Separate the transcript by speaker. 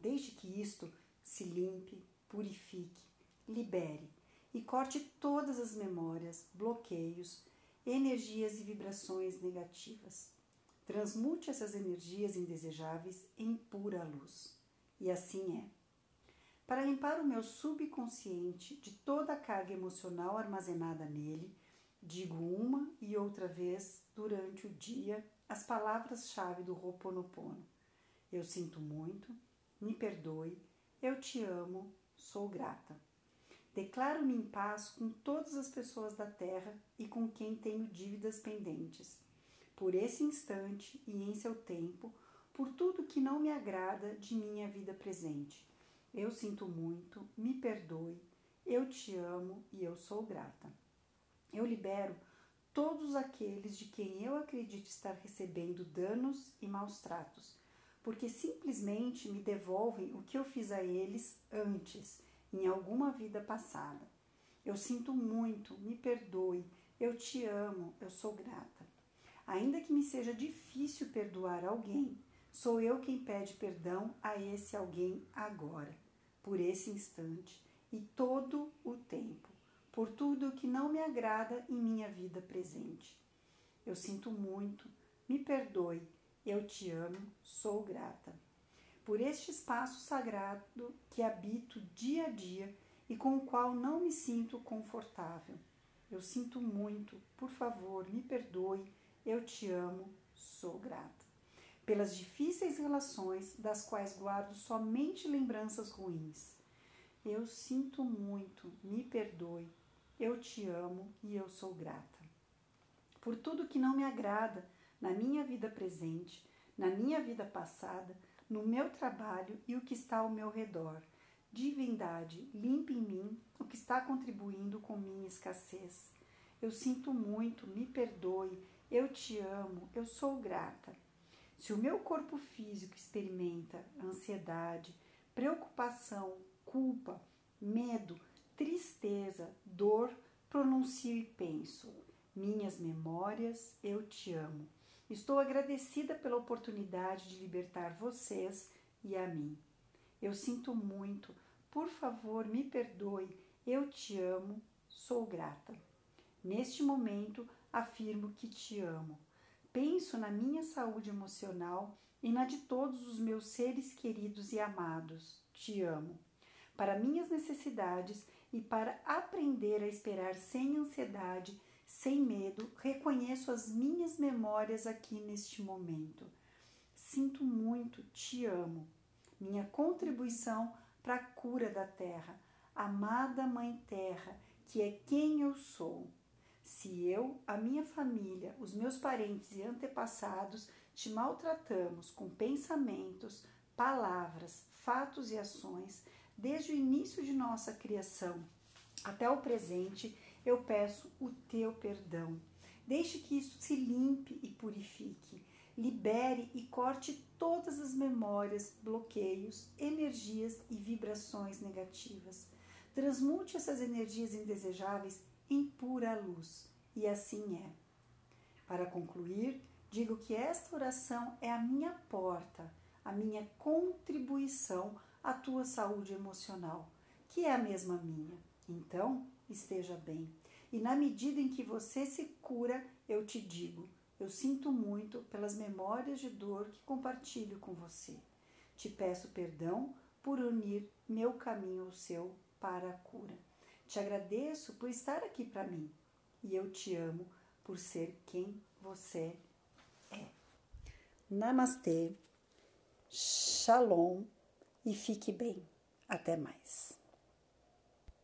Speaker 1: desde que isto se limpe, purifique, libere e corte todas as memórias, bloqueios, energias e vibrações negativas. Transmute essas energias indesejáveis em pura luz. E assim é. Para limpar o meu subconsciente de toda a carga emocional armazenada nele, digo uma e outra vez durante o dia as palavras-chave do Ho'oponopono. Eu sinto muito, me perdoe, eu te amo, sou grata. Declaro-me em paz com todas as pessoas da terra e com quem tenho dívidas pendentes. Por esse instante e em seu tempo, por tudo que não me agrada de minha vida presente. Eu sinto muito, me perdoe, eu te amo e eu sou grata. Eu libero todos aqueles de quem eu acredito estar recebendo danos e maus tratos porque simplesmente me devolvem o que eu fiz a eles antes, em alguma vida passada. Eu sinto muito, me perdoe, eu te amo, eu sou grata. Ainda que me seja difícil perdoar alguém, sou eu quem pede perdão a esse alguém agora, por esse instante e todo o tempo, por tudo que não me agrada em minha vida presente. Eu sinto muito, me perdoe, eu te amo, sou grata. Por este espaço sagrado que habito dia a dia e com o qual não me sinto confortável. Eu sinto muito, por favor, me perdoe, eu te amo, sou grata. Pelas difíceis relações das quais guardo somente lembranças ruins. Eu sinto muito, me perdoe, eu te amo e eu sou grata. Por tudo que não me agrada, na minha vida presente, na minha vida passada, no meu trabalho e o que está ao meu redor. Divindade, limpe em mim o que está contribuindo com minha escassez. Eu sinto muito, me perdoe, eu te amo, eu sou grata. Se o meu corpo físico experimenta ansiedade, preocupação, culpa, medo, tristeza, dor, pronuncio e penso: minhas memórias, eu te amo. Estou agradecida pela oportunidade de libertar vocês e a mim. Eu sinto muito, por favor, me perdoe, eu te amo, sou grata. Neste momento, afirmo que te amo. Penso na minha saúde emocional e na de todos os meus seres queridos e amados. Te amo. Para minhas necessidades e para aprender a esperar sem ansiedade sem medo, reconheço as minhas memórias aqui neste momento. Sinto muito, te amo. Minha contribuição para a cura da terra, amada Mãe Terra, que é quem eu sou. Se eu, a minha família, os meus parentes e antepassados te maltratamos com pensamentos, palavras, fatos e ações, desde o início de nossa criação até o presente, eu peço o teu perdão. Deixe que isso se limpe e purifique. Libere e corte todas as memórias, bloqueios, energias e vibrações negativas. Transmute essas energias indesejáveis em pura luz. E assim é. Para concluir, digo que esta oração é a minha porta, a minha contribuição à tua saúde emocional, que é a mesma minha. Então, esteja bem. E na medida em que você se cura, eu te digo: eu sinto muito pelas memórias de dor que compartilho com você. Te peço perdão por unir meu caminho ao seu para a cura. Te agradeço por estar aqui para mim e eu te amo por ser quem você é. Namastê, Shalom e fique bem. Até mais.